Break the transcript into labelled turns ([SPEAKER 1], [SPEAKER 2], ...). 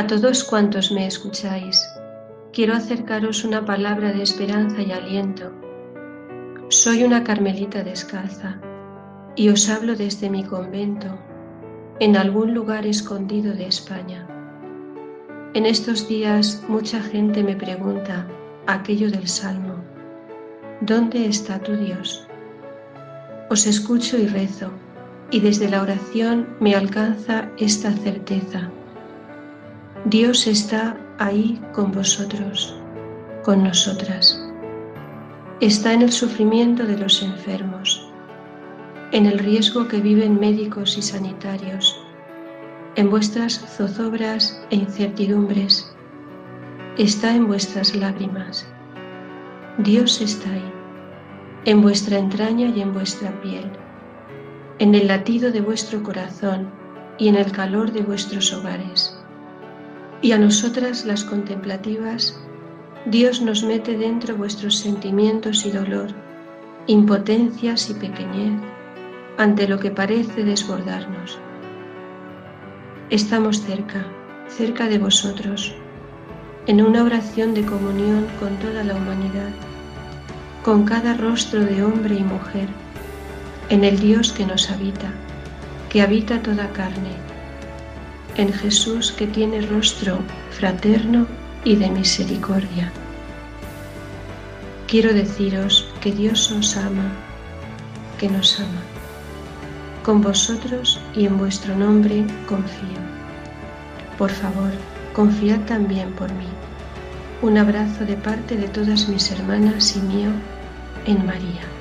[SPEAKER 1] A todos cuantos me escucháis, quiero acercaros una palabra de esperanza y aliento. Soy una carmelita descalza y os hablo desde mi convento, en algún lugar escondido de España. En estos días mucha gente me pregunta aquello del Salmo, ¿dónde está tu Dios? Os escucho y rezo, y desde la oración me alcanza esta certeza Dios está ahí con vosotros, con nosotras. Está en el sufrimiento de los enfermos, en el riesgo que viven médicos y sanitarios, en vuestras zozobras e incertidumbres. Está en vuestras lágrimas. Dios está ahí, en vuestra entraña y en vuestra piel, en el latido de vuestro corazón y en el calor de vuestros hogares y a nosotras las contemplativas, Dios nos mete dentro vuestros sentimientos y dolor, impotencias y pequeñez ante lo que parece desbordarnos. Estamos cerca, cerca de vosotros, en una oración de comunión con toda la humanidad, con cada rostro de hombre y mujer, en el Dios que nos habita, que habita toda carne en Jesús que tiene rostro fraterno y de misericordia. Quiero deciros que Dios os ama, que nos ama. Con vosotros y en vuestro nombre confío. Por favor, confiad también por mí. Un abrazo de parte de todas mis hermanas y mío en María.